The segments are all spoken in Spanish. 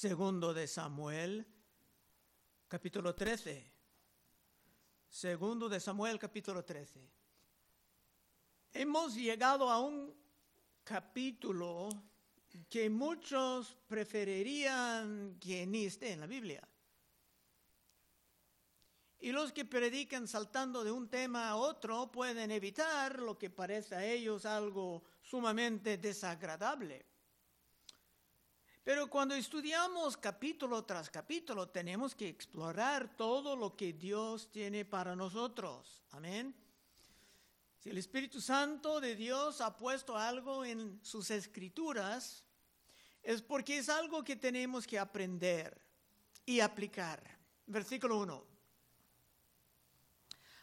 Segundo de Samuel, capítulo 13. Segundo de Samuel, capítulo 13. Hemos llegado a un capítulo que muchos preferirían que ni esté en la Biblia. Y los que predican saltando de un tema a otro pueden evitar lo que parece a ellos algo sumamente desagradable. Pero cuando estudiamos capítulo tras capítulo, tenemos que explorar todo lo que Dios tiene para nosotros. Amén. Si el Espíritu Santo de Dios ha puesto algo en sus escrituras, es porque es algo que tenemos que aprender y aplicar. Versículo 1.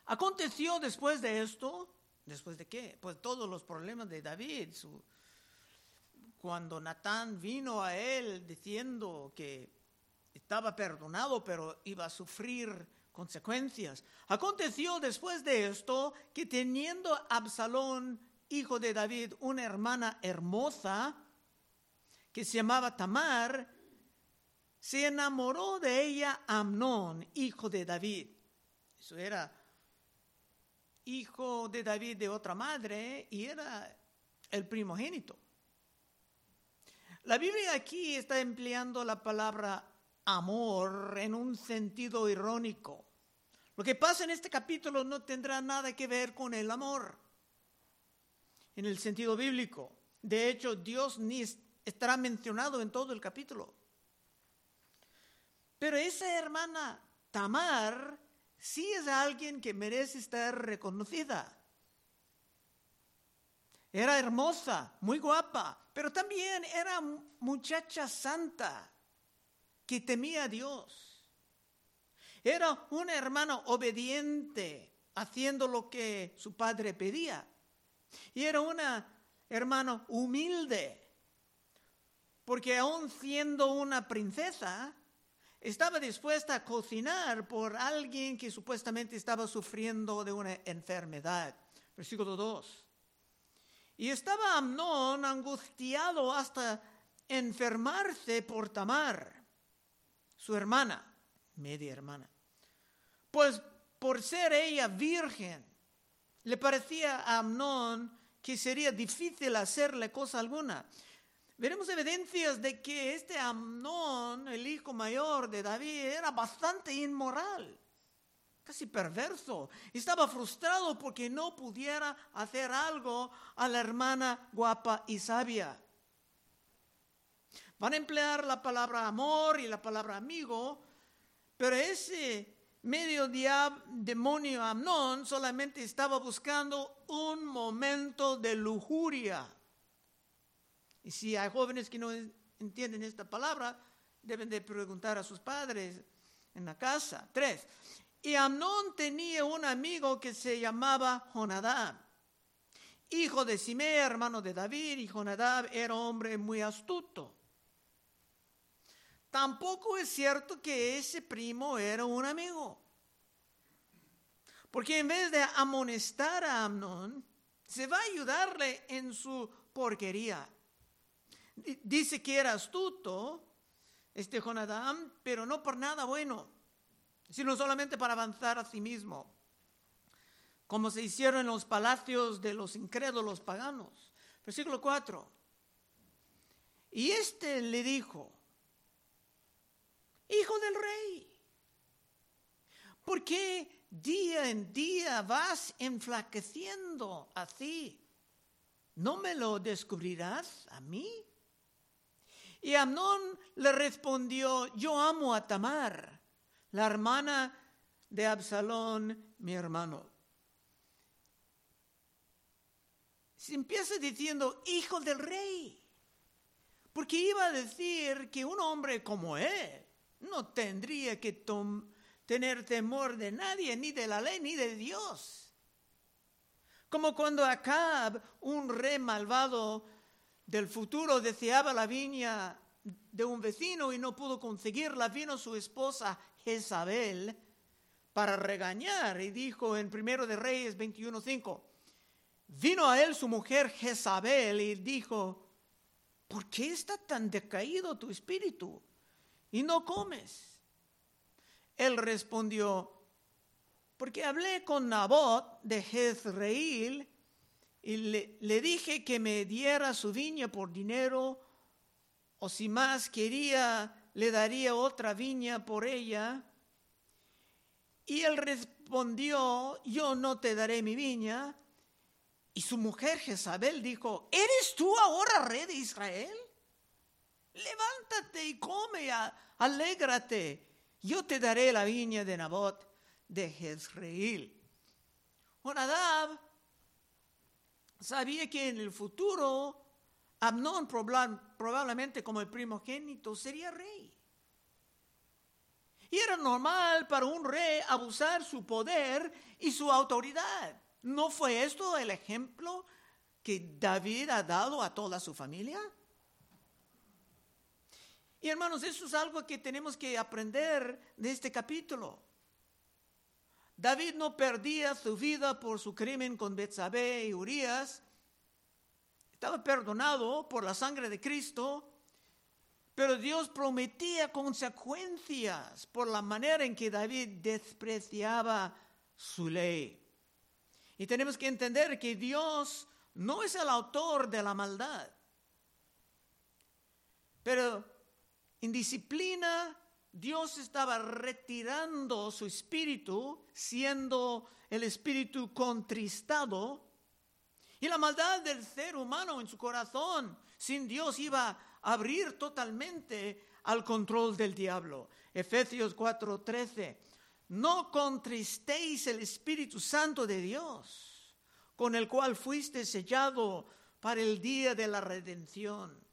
Aconteció después de esto, ¿después de qué? Pues todos los problemas de David, su, cuando Natán vino a él diciendo que estaba perdonado, pero iba a sufrir consecuencias. Aconteció después de esto que teniendo Absalón, hijo de David, una hermana hermosa que se llamaba Tamar, se enamoró de ella Amnón, hijo de David. Eso era hijo de David de otra madre y era el primogénito. La Biblia aquí está empleando la palabra amor en un sentido irónico. Lo que pasa en este capítulo no tendrá nada que ver con el amor en el sentido bíblico. De hecho, Dios ni estará mencionado en todo el capítulo. Pero esa hermana Tamar sí es alguien que merece estar reconocida. Era hermosa, muy guapa, pero también era muchacha santa que temía a Dios. Era una hermana obediente, haciendo lo que su padre pedía. Y era una hermana humilde, porque aún siendo una princesa, estaba dispuesta a cocinar por alguien que supuestamente estaba sufriendo de una enfermedad. Versículo 2. Y estaba Amnón angustiado hasta enfermarse por Tamar, su hermana, media hermana. Pues por ser ella virgen, le parecía a Amnón que sería difícil hacerle cosa alguna. Veremos evidencias de que este Amnón, el hijo mayor de David, era bastante inmoral casi perverso. Estaba frustrado porque no pudiera hacer algo a la hermana guapa y sabia. Van a emplear la palabra amor y la palabra amigo, pero ese medio demonio Amnón solamente estaba buscando un momento de lujuria. Y si hay jóvenes que no entienden esta palabra, deben de preguntar a sus padres en la casa. Tres, y Amnón tenía un amigo que se llamaba Jonadab, hijo de Simea, hermano de David, y Jonadab era hombre muy astuto. Tampoco es cierto que ese primo era un amigo. Porque en vez de amonestar a Amnón, se va a ayudarle en su porquería. Dice que era astuto, este Jonadab, pero no por nada bueno sino solamente para avanzar a sí mismo, como se hicieron en los palacios de los incrédulos paganos. Versículo 4. Y este le dijo, Hijo del rey, ¿por qué día en día vas enflaqueciendo así? ¿No me lo descubrirás a mí? Y Amnón le respondió, yo amo a Tamar la hermana de Absalón, mi hermano. Se empieza diciendo hijo del rey, porque iba a decir que un hombre como él no tendría que tener temor de nadie, ni de la ley, ni de Dios. Como cuando Acab, un rey malvado del futuro, deseaba la viña de un vecino y no pudo conseguirla, vino su esposa Jezabel para regañar y dijo en Primero de Reyes 21:5, vino a él su mujer Jezabel y dijo, ¿por qué está tan decaído tu espíritu? y no comes? Él respondió, porque hablé con Nabot de Jezreel y le, le, dije que me diera su viña por dinero, o si más quería, le daría otra viña por ella. Y él respondió, yo no te daré mi viña. Y su mujer Jezabel dijo, ¿eres tú ahora rey de Israel? Levántate y come, alégrate. Yo te daré la viña de Nabot de Jezreel. Jonadab sabía que en el futuro Amnón probablemente como el primogénito sería rey. Y era normal para un rey abusar su poder y su autoridad. ¿No fue esto el ejemplo que David ha dado a toda su familia? Y hermanos, eso es algo que tenemos que aprender de este capítulo. David no perdía su vida por su crimen con Betsabé y Urias. Estaba perdonado por la sangre de Cristo, pero Dios prometía consecuencias por la manera en que David despreciaba su ley. Y tenemos que entender que Dios no es el autor de la maldad. Pero en disciplina Dios estaba retirando su espíritu, siendo el espíritu contristado, y la maldad del ser humano en su corazón sin Dios iba a abrir totalmente al control del diablo. Efesios 4:13, no contristéis el Espíritu Santo de Dios, con el cual fuiste sellado para el día de la redención.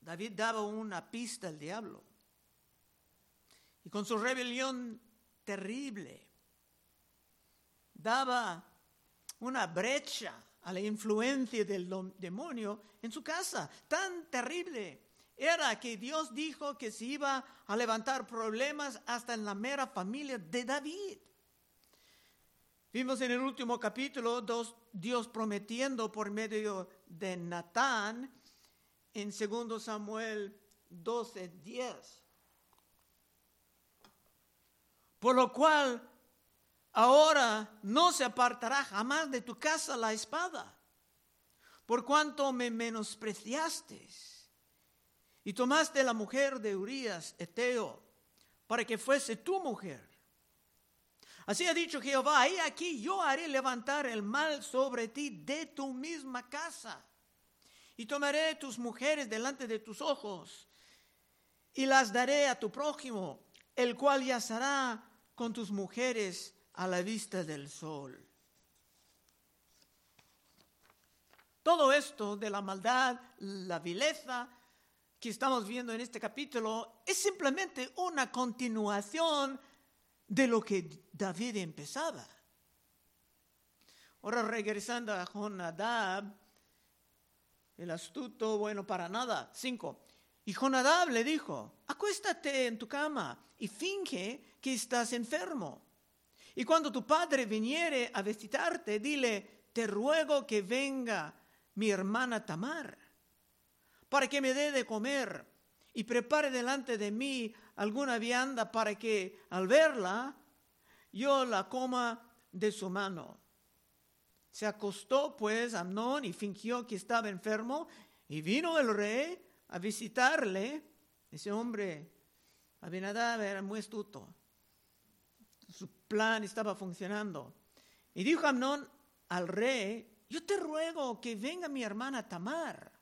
David daba una pista al diablo. Y con su rebelión terrible, daba una brecha a la influencia del demonio en su casa. Tan terrible era que Dios dijo que se iba a levantar problemas hasta en la mera familia de David. Vimos en el último capítulo Dios prometiendo por medio de Natán en 2 Samuel 12, 10. Por lo cual, ahora no se apartará jamás de tu casa la espada, por cuanto me menospreciaste y tomaste la mujer de Urias, Eteo, para que fuese tu mujer. Así ha dicho Jehová, y aquí yo haré levantar el mal sobre ti de tu misma casa y tomaré tus mujeres delante de tus ojos y las daré a tu prójimo, el cual yacerá con tus mujeres a la vista del sol. Todo esto de la maldad, la vileza que estamos viendo en este capítulo es simplemente una continuación de lo que David empezaba. Ahora regresando a Jonadab, el astuto, bueno, para nada. Cinco. Y Jonadab le dijo, acuéstate en tu cama y finge que estás enfermo. Y cuando tu padre viniere a visitarte, dile, te ruego que venga mi hermana Tamar, para que me dé de comer y prepare delante de mí alguna vianda para que al verla yo la coma de su mano. Se acostó pues Amnón y fingió que estaba enfermo y vino el rey a visitarle. Ese hombre, Abinadab, era muy astuto. Plan estaba funcionando. Y dijo Amnón al rey, yo te ruego que venga mi hermana Tamar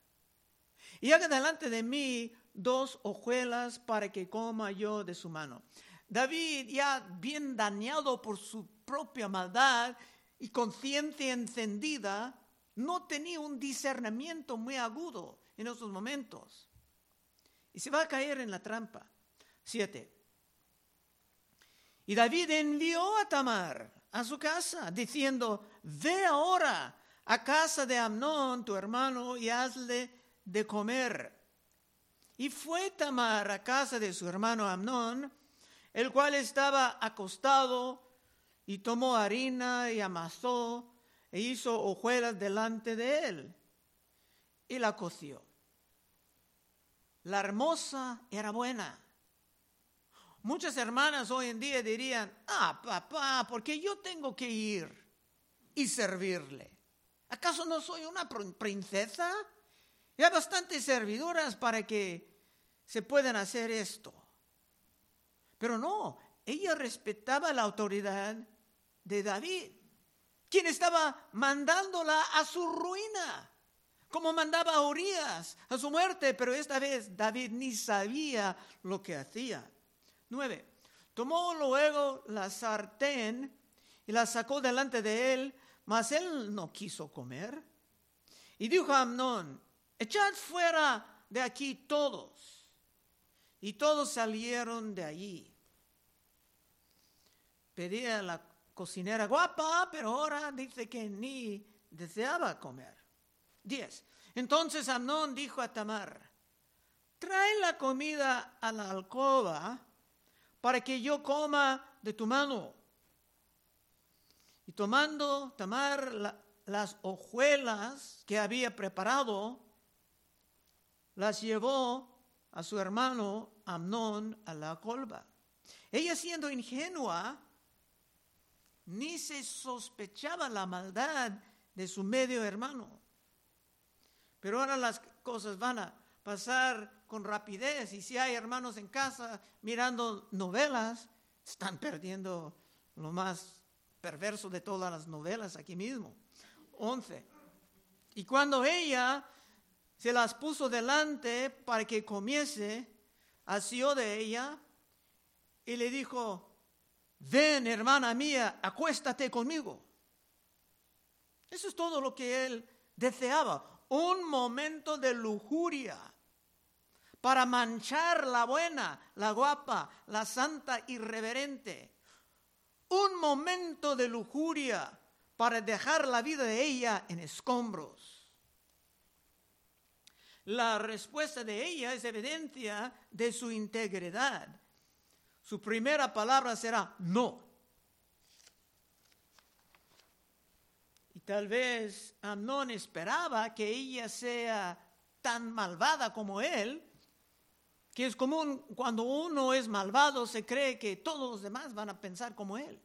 y haga delante de mí dos hojuelas para que coma yo de su mano. David, ya bien dañado por su propia maldad, y conciencia encendida, no tenía un discernimiento muy agudo en esos momentos. Y se va a caer en la trampa. Siete. Y David envió a Tamar a su casa, diciendo, ve ahora a casa de Amnón, tu hermano, y hazle de comer. Y fue Tamar a casa de su hermano Amnón, el cual estaba acostado y tomó harina y amasó e hizo hojuelas delante de él y la coció. La hermosa era buena. Muchas hermanas hoy en día dirían, ah, papá, porque yo tengo que ir y servirle. ¿Acaso no soy una princesa? Y hay bastantes servidoras para que se puedan hacer esto. Pero no, ella respetaba la autoridad de David, quien estaba mandándola a su ruina, como mandaba a Urias a su muerte, pero esta vez David ni sabía lo que hacía. 9. Tomó luego la sartén y la sacó delante de él, mas él no quiso comer. Y dijo a Amnón, echad fuera de aquí todos. Y todos salieron de allí. Pedía la cocinera guapa, pero ahora dice que ni deseaba comer. 10. Entonces Amnón dijo a Tamar, trae la comida a la alcoba para que yo coma de tu mano. Y tomando Tamar las hojuelas que había preparado, las llevó a su hermano Amnón a la colba. Ella siendo ingenua, ni se sospechaba la maldad de su medio hermano. Pero ahora las cosas van a pasar con rapidez. Y si hay hermanos en casa mirando novelas, están perdiendo lo más perverso de todas las novelas aquí mismo. 11. Y cuando ella se las puso delante para que comiese, asió de ella y le dijo, ven hermana mía, acuéstate conmigo. Eso es todo lo que él deseaba, un momento de lujuria para manchar la buena, la guapa, la santa irreverente. Un momento de lujuria para dejar la vida de ella en escombros. La respuesta de ella es evidencia de su integridad. Su primera palabra será no. Y tal vez Amnón esperaba que ella sea tan malvada como él, que es común cuando uno es malvado, se cree que todos los demás van a pensar como él.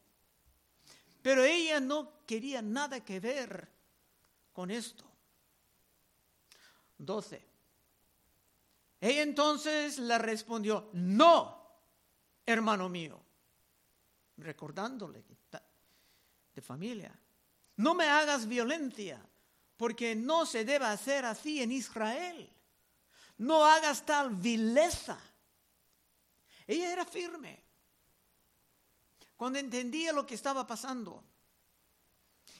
Pero ella no quería nada que ver con esto. 12. Ella entonces le respondió, no, hermano mío, recordándole de familia, no me hagas violencia, porque no se debe hacer así en Israel no hagas tal vileza. Ella era firme cuando entendía lo que estaba pasando.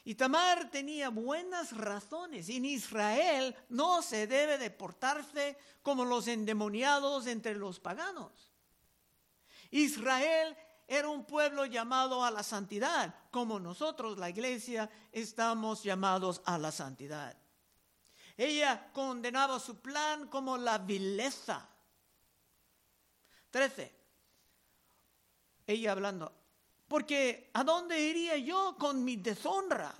Y Tamar tenía buenas razones. En Israel no se debe de portarse como los endemoniados entre los paganos. Israel era un pueblo llamado a la santidad, como nosotros, la iglesia, estamos llamados a la santidad. Ella condenaba su plan como la vileza. Trece. Ella hablando, porque ¿a dónde iría yo con mi deshonra?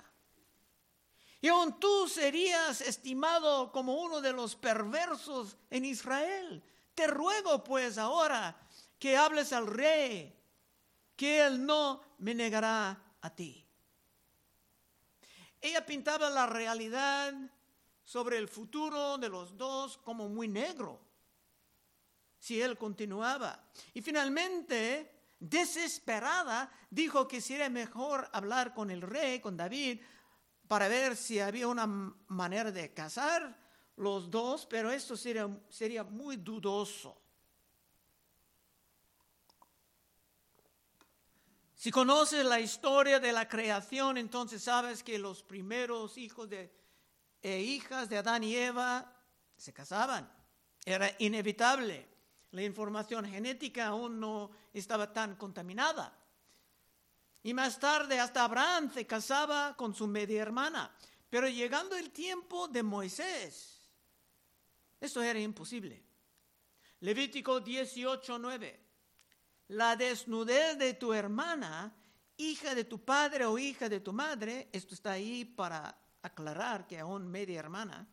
Y aún tú serías estimado como uno de los perversos en Israel. Te ruego pues ahora que hables al rey, que él no me negará a ti. Ella pintaba la realidad sobre el futuro de los dos como muy negro, si él continuaba. Y finalmente, desesperada, dijo que sería mejor hablar con el rey, con David, para ver si había una manera de casar los dos, pero esto sería, sería muy dudoso. Si conoces la historia de la creación, entonces sabes que los primeros hijos de e hijas de Adán y Eva se casaban. Era inevitable. La información genética aún no estaba tan contaminada. Y más tarde hasta Abraham se casaba con su media hermana. Pero llegando el tiempo de Moisés, esto era imposible. Levítico 18:9. La desnudez de tu hermana, hija de tu padre o hija de tu madre, esto está ahí para aclarar que aún media hermana,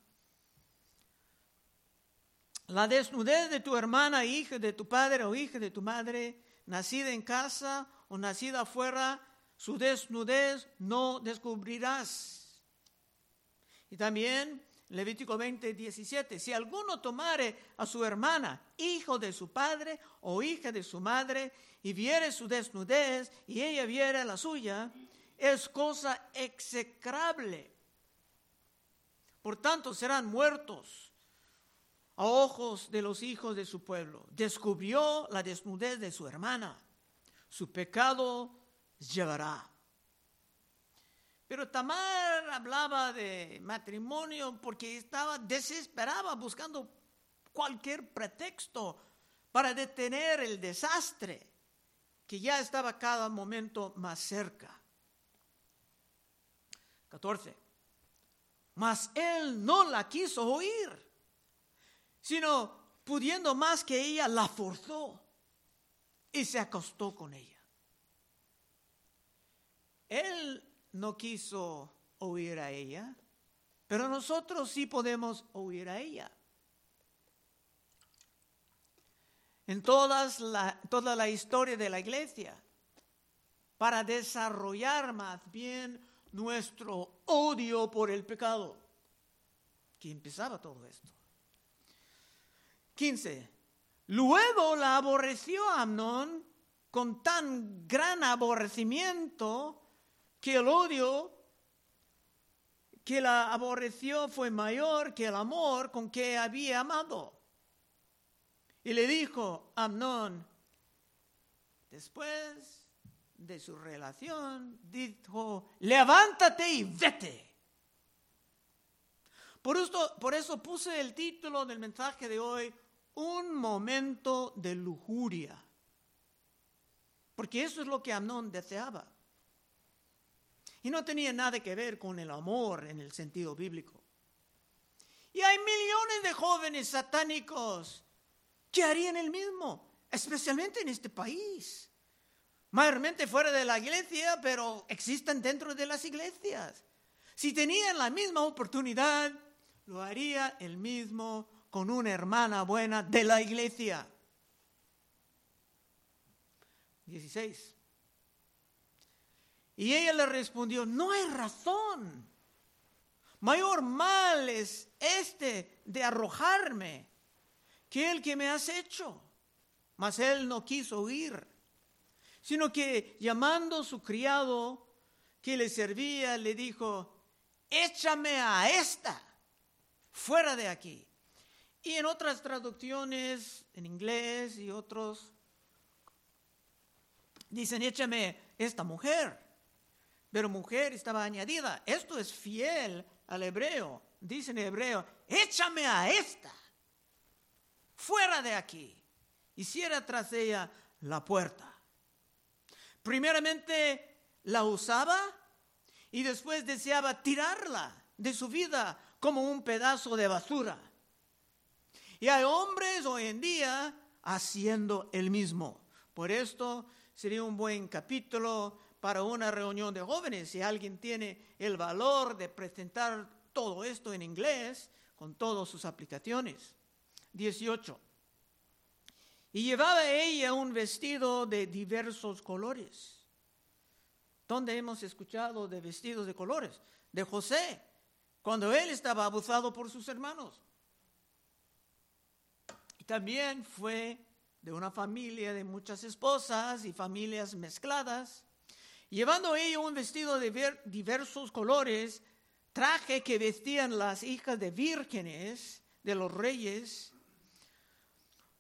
La desnudez de tu hermana, hija de tu padre o hija de tu madre, nacida en casa o nacida afuera, su desnudez no descubrirás. Y también Levítico 20, 17, si alguno tomare a su hermana, hijo de su padre o hija de su madre, y viere su desnudez y ella viere la suya, es cosa execrable. Por tanto, serán muertos a ojos de los hijos de su pueblo. Descubrió la desnudez de su hermana. Su pecado llevará. Pero Tamar hablaba de matrimonio porque estaba desesperada buscando cualquier pretexto para detener el desastre que ya estaba cada momento más cerca. 14. Mas él no la quiso oír, sino pudiendo más que ella, la forzó y se acostó con ella. Él no quiso oír a ella, pero nosotros sí podemos oír a ella. En todas la, toda la historia de la iglesia, para desarrollar más bien nuestro odio por el pecado, que empezaba todo esto. 15. Luego la aborreció Amnón con tan gran aborrecimiento que el odio que la aborreció fue mayor que el amor con que había amado. Y le dijo Amnón, después de su relación, dijo, levántate y vete. Por esto, por eso puse el título del mensaje de hoy, un momento de lujuria. Porque eso es lo que Amnón deseaba. Y no tenía nada que ver con el amor en el sentido bíblico. Y hay millones de jóvenes satánicos que harían el mismo, especialmente en este país. Mayormente fuera de la iglesia, pero existen dentro de las iglesias. Si tenían la misma oportunidad, lo haría el mismo con una hermana buena de la iglesia. 16. Y ella le respondió, no hay razón. Mayor mal es este de arrojarme que el que me has hecho. Mas él no quiso oír, sino que llamando a su criado que le servía, le dijo, échame a esta fuera de aquí. Y en otras traducciones, en inglés y otros, dicen, échame esta mujer pero mujer estaba añadida. Esto es fiel al hebreo. Dice en hebreo, échame a esta, fuera de aquí. Y cierra tras ella la puerta. Primeramente la usaba y después deseaba tirarla de su vida como un pedazo de basura. Y hay hombres hoy en día haciendo el mismo. Por esto sería un buen capítulo para una reunión de jóvenes. Si alguien tiene el valor de presentar todo esto en inglés, con todas sus aplicaciones. 18. Y llevaba ella un vestido de diversos colores. ¿Dónde hemos escuchado de vestidos de colores? De José, cuando él estaba abusado por sus hermanos. Y también fue de una familia de muchas esposas y familias mezcladas llevando ella un vestido de diversos colores, traje que vestían las hijas de vírgenes de los reyes.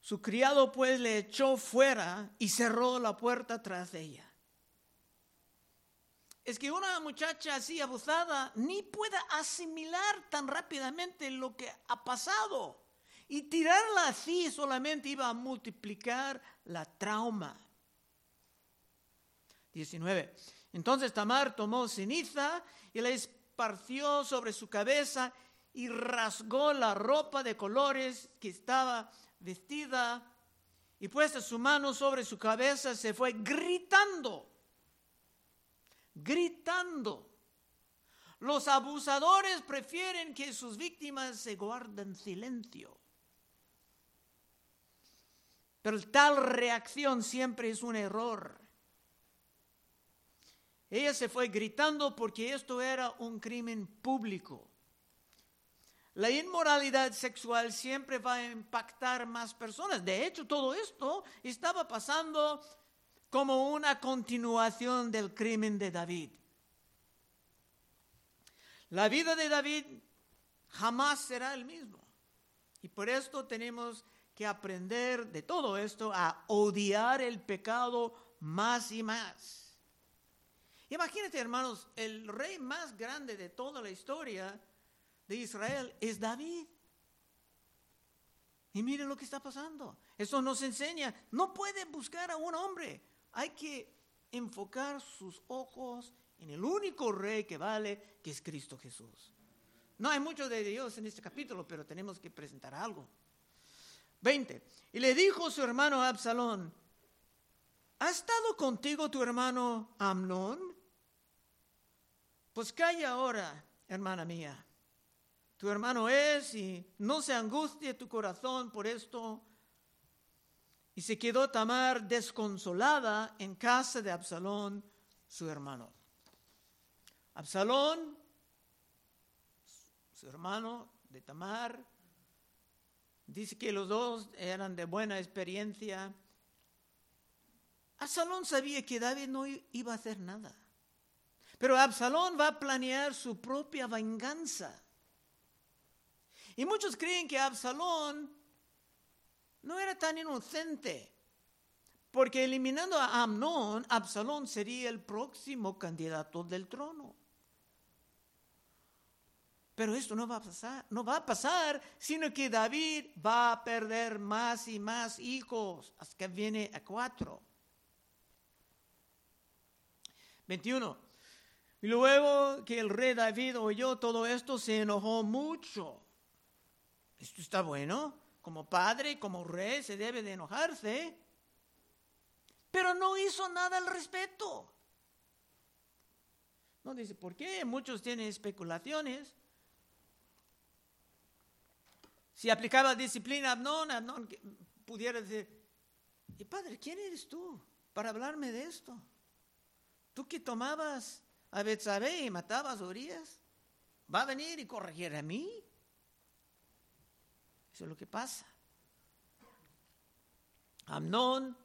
Su criado pues le echó fuera y cerró la puerta tras ella. Es que una muchacha así abusada ni puede asimilar tan rápidamente lo que ha pasado. Y tirarla así solamente iba a multiplicar la trauma. 19. Entonces Tamar tomó ceniza y la esparció sobre su cabeza y rasgó la ropa de colores que estaba vestida y puesta su mano sobre su cabeza se fue gritando, gritando. Los abusadores prefieren que sus víctimas se guarden silencio. Pero tal reacción siempre es un error. Ella se fue gritando porque esto era un crimen público. La inmoralidad sexual siempre va a impactar más personas. De hecho, todo esto estaba pasando como una continuación del crimen de David. La vida de David jamás será el mismo. Y por esto tenemos que aprender de todo esto a odiar el pecado más y más. Imagínate, hermanos, el rey más grande de toda la historia de Israel es David. Y miren lo que está pasando. Eso nos enseña, no puede buscar a un hombre. Hay que enfocar sus ojos en el único rey que vale, que es Cristo Jesús. No hay mucho de Dios en este capítulo, pero tenemos que presentar algo. 20. Y le dijo su hermano Absalón, ¿ha estado contigo tu hermano Amnón? Pues calla ahora, hermana mía. Tu hermano es y no se angustie tu corazón por esto. Y se quedó Tamar desconsolada en casa de Absalón, su hermano. Absalón, su hermano de Tamar, dice que los dos eran de buena experiencia. Absalón sabía que David no iba a hacer nada. Pero Absalón va a planear su propia venganza. Y muchos creen que Absalón no era tan inocente, porque eliminando a Amnón, Absalón sería el próximo candidato del trono. Pero esto no va a pasar, no va a pasar, sino que David va a perder más y más hijos, hasta que viene a cuatro. 21. Y luego que el rey David oyó todo esto, se enojó mucho. Esto está bueno. Como padre, como rey, se debe de enojarse. Pero no hizo nada al respecto. No dice, ¿por qué? Muchos tienen especulaciones. Si aplicaba disciplina a Abnón, pudiera decir, y padre, ¿quién eres tú para hablarme de esto? Tú que tomabas a Betsabé y matabas a ¿va a venir y corregir a mí? Eso es lo que pasa. Amnón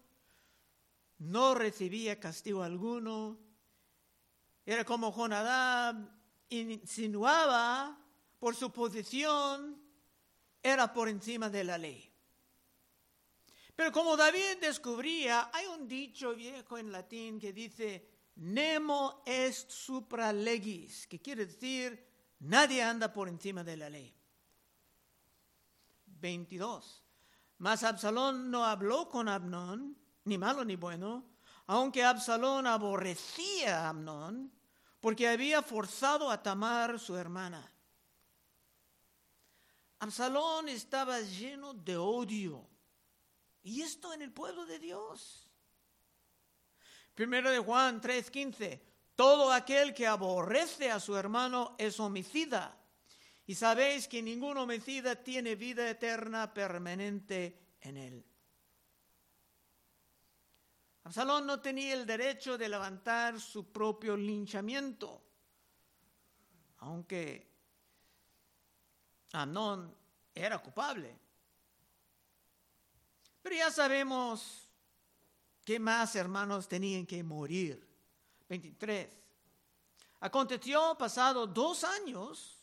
no recibía castigo alguno. Era como Jonadab insinuaba por su posición era por encima de la ley. Pero como David descubría, hay un dicho viejo en latín que dice, Nemo est supra legis, que quiere decir, nadie anda por encima de la ley. 22. Mas Absalón no habló con Abnón, ni malo ni bueno, aunque Absalón aborrecía a Amnón, porque había forzado a Tamar su hermana. Absalón estaba lleno de odio. Y esto en el pueblo de Dios. Primero de Juan 3:15. Todo aquel que aborrece a su hermano es homicida. Y sabéis que ningún homicida tiene vida eterna permanente en él. Absalón no tenía el derecho de levantar su propio linchamiento, aunque Amnón era culpable. Pero ya sabemos qué más hermanos tenían que morir. 23. Aconteció pasado dos años,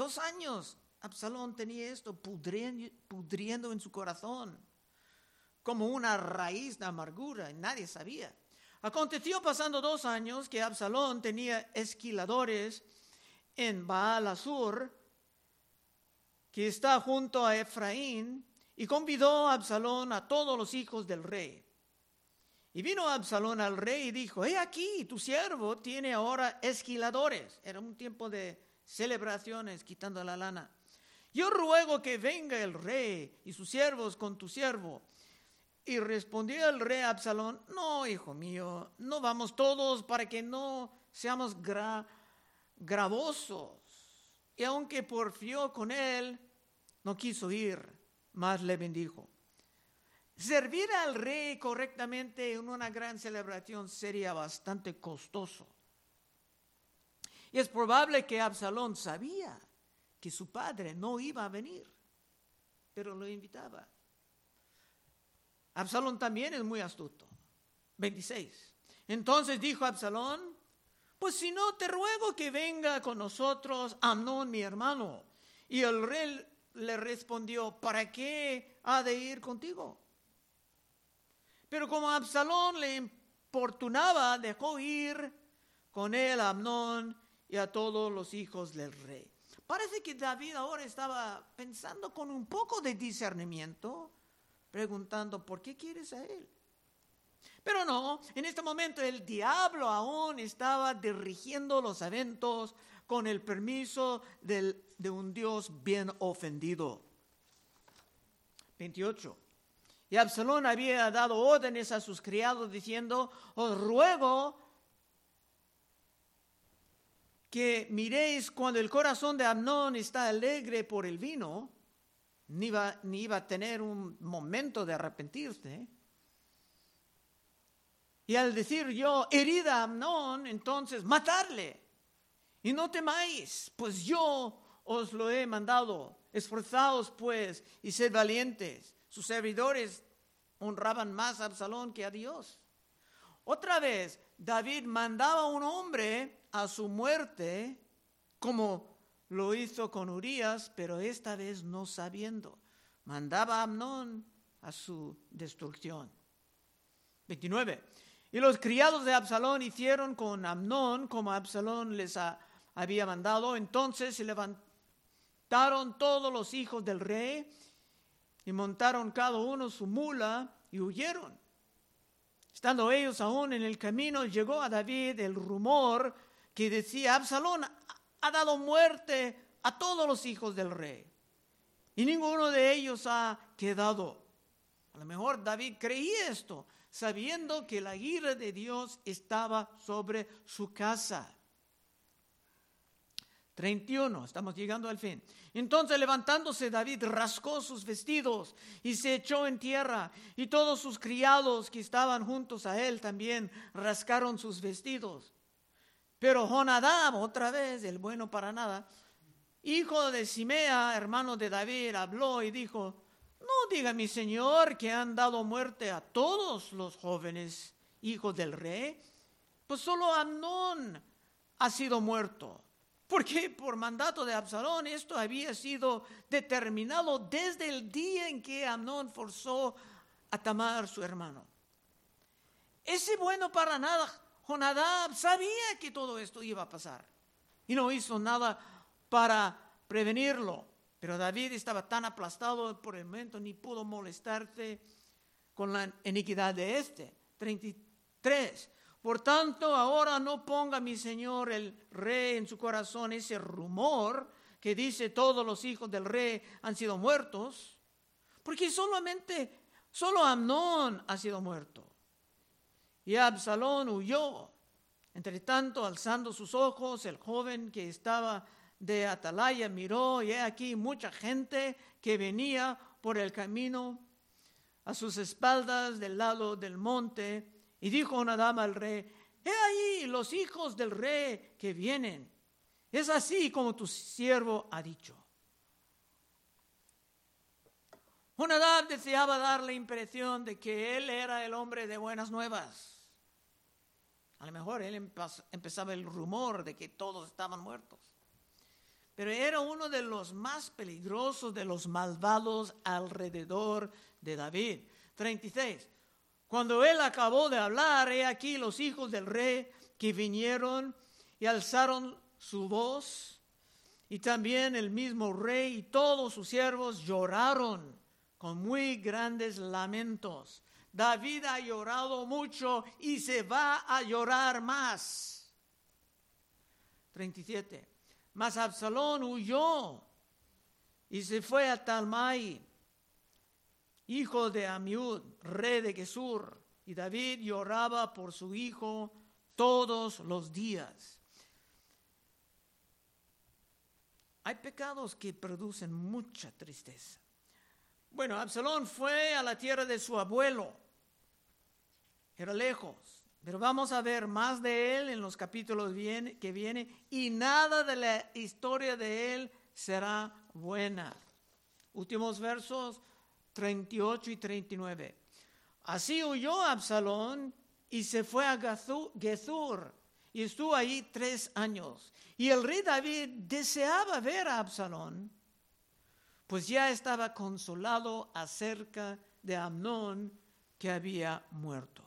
dos años, Absalón tenía esto pudriendo, en su corazón, como una raíz de amargura, y nadie sabía. Aconteció pasando dos años que Absalón tenía esquiladores en Baal Azur, que está junto a Efraín, y convidó a Absalón a todos los hijos del rey. Y vino Absalón al rey y dijo, he aquí, tu siervo tiene ahora esquiladores. Era un tiempo de celebraciones quitando la lana. Yo ruego que venga el rey y sus siervos con tu siervo. Y respondió el rey Absalón, no, hijo mío, no vamos todos para que no seamos gravosos y aunque porfió con él, no quiso ir, más le bendijo. Servir al rey correctamente en una gran celebración sería bastante costoso. Y es probable que Absalón sabía que su padre no iba a venir, pero lo invitaba. Absalón también es muy astuto. 26. Entonces dijo Absalón, pues si no, te ruego que venga con nosotros Amnón, mi hermano. Y el rey le respondió, ¿para qué ha de ir contigo? Pero como Absalón le importunaba, dejó ir con él a Amnón y a todos los hijos del rey. Parece que David ahora estaba pensando con un poco de discernimiento, preguntando, ¿por qué quieres a él? Pero no, en este momento el diablo aún estaba dirigiendo los eventos con el permiso de un Dios bien ofendido. 28. Y Absalón había dado órdenes a sus criados diciendo, os ruego que miréis cuando el corazón de Amnón está alegre por el vino, ni iba, ni iba a tener un momento de arrepentirse. Y al decir yo, herida Amnón, entonces matarle. Y no temáis, pues yo os lo he mandado. Esforzaos pues y sed valientes. Sus servidores honraban más a Absalón que a Dios. Otra vez, David mandaba un hombre a su muerte, como lo hizo con Urias, pero esta vez no sabiendo. Mandaba a Amnón a su destrucción. 29. Y los criados de Absalón hicieron con Amnón como Absalón les había mandado. Entonces se levantaron todos los hijos del rey y montaron cada uno su mula y huyeron. Estando ellos aún en el camino, llegó a David el rumor que decía, Absalón ha dado muerte a todos los hijos del rey. Y ninguno de ellos ha quedado. A lo mejor David creía esto, sabiendo que la ira de Dios estaba sobre su casa. 31, estamos llegando al fin. Entonces levantándose David rascó sus vestidos y se echó en tierra, y todos sus criados que estaban juntos a él también rascaron sus vestidos. Pero Jonadab, otra vez, el bueno para nada, hijo de Simea, hermano de David, habló y dijo, no diga mi señor que han dado muerte a todos los jóvenes hijos del rey, pues solo Amnón ha sido muerto porque por mandato de Absalón esto había sido determinado desde el día en que Amnón forzó a Tamar, su hermano. Ese bueno para nada, Jonadab sabía que todo esto iba a pasar y no hizo nada para prevenirlo. Pero David estaba tan aplastado por el momento, ni pudo molestarse con la iniquidad de este. 33. Por tanto, ahora no ponga mi señor el rey en su corazón ese rumor que dice todos los hijos del rey han sido muertos, porque solamente, solo Amnón ha sido muerto. Y Absalón huyó. Entre tanto, alzando sus ojos, el joven que estaba de Atalaya miró y he aquí mucha gente que venía por el camino a sus espaldas del lado del monte y dijo una dama al rey, he ahí los hijos del rey que vienen. Es así como tu siervo ha dicho. Jonadab deseaba dar la impresión de que él era el hombre de buenas nuevas. A lo mejor él empezaba el rumor de que todos estaban muertos. Pero era uno de los más peligrosos de los malvados alrededor de David. 36. Cuando él acabó de hablar, he aquí los hijos del rey que vinieron y alzaron su voz, y también el mismo rey y todos sus siervos lloraron con muy grandes lamentos. David ha llorado mucho y se va a llorar más. 37. Mas Absalón huyó y se fue a Talmai hijo de Amiud, rey de Gesur, y David lloraba por su hijo todos los días. Hay pecados que producen mucha tristeza. Bueno, Absalón fue a la tierra de su abuelo. Era lejos. Pero vamos a ver más de él en los capítulos que vienen y nada de la historia de él será buena. Últimos versos 38 y 39. Así huyó Absalón y se fue a Gezur y estuvo ahí tres años. Y el rey David deseaba ver a Absalón, pues ya estaba consolado acerca de Amnón que había muerto.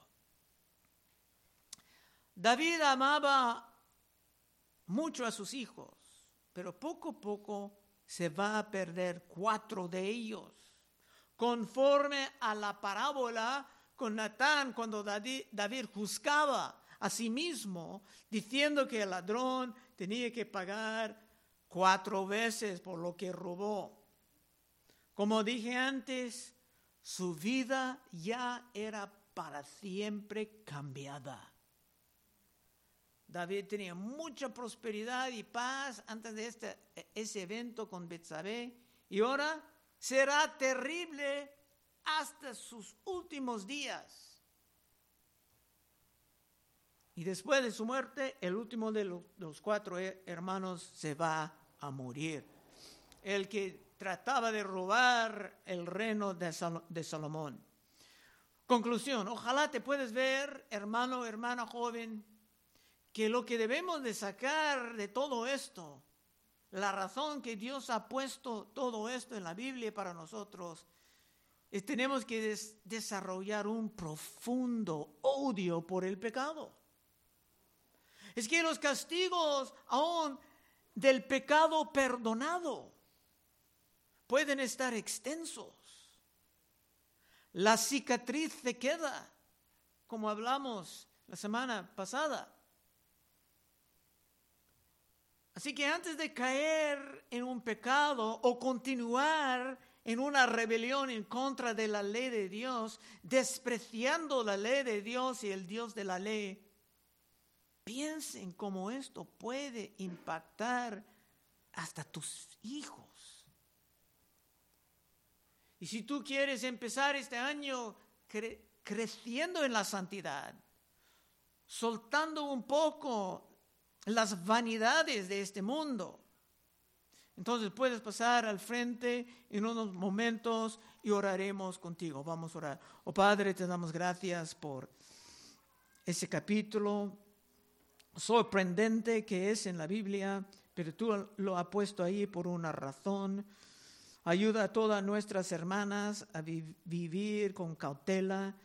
David amaba mucho a sus hijos, pero poco a poco se va a perder cuatro de ellos, conforme a la parábola con Natán cuando David, juzgaba a sí mismo, diciendo que el ladrón tenía que pagar cuatro veces por lo que robó. Como dije antes, su vida ya era para siempre cambiada. David tenía mucha prosperidad y paz antes de este, ese evento con Betsabé y ahora será terrible hasta sus últimos días. Y después de su muerte, el último de los cuatro hermanos se va a morir. El que trataba de robar el reino de, Salomón. Conclusión, ojalá te puedes ver, hermano, hermana joven, que lo que debemos de sacar de todo esto, la razón que Dios ha puesto todo esto en la Biblia para nosotros, es tenemos que desarrollar un profundo odio por el pecado. Es que los castigos aún del pecado perdonado pueden estar extensos. La cicatriz se queda, como hablamos la semana pasada. Así que antes de caer en un pecado o continuar en una rebelión en contra de la ley de Dios, despreciando la ley de Dios y el Dios de la ley, piensen cómo esto puede impactar hasta tus hijos. Y si tú quieres empezar este año creciendo en la santidad, soltando un poco las vanidades de este mundo. Entonces puedes pasar al frente en unos momentos y oraremos contigo. Vamos a orar. Oh Padre, te damos gracias por ese capítulo sorprendente que es en la Biblia, pero tú lo has puesto ahí por una razón. Ayuda a todas nuestras hermanas a vivir con cautela,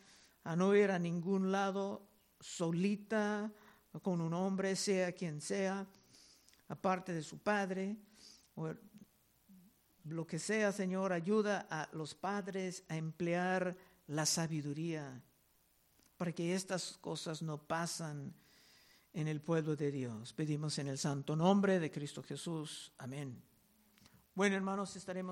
a no ir a ningún lado solita, con un hombre, sea quien sea, aparte de su padre, o lo que sea, Señor, ayuda a los padres a emplear la sabiduría para que estas cosas no pasan en el pueblo de Dios. Pedimos en el santo nombre de Cristo Jesús. Amén. Bueno, hermanos, estaremos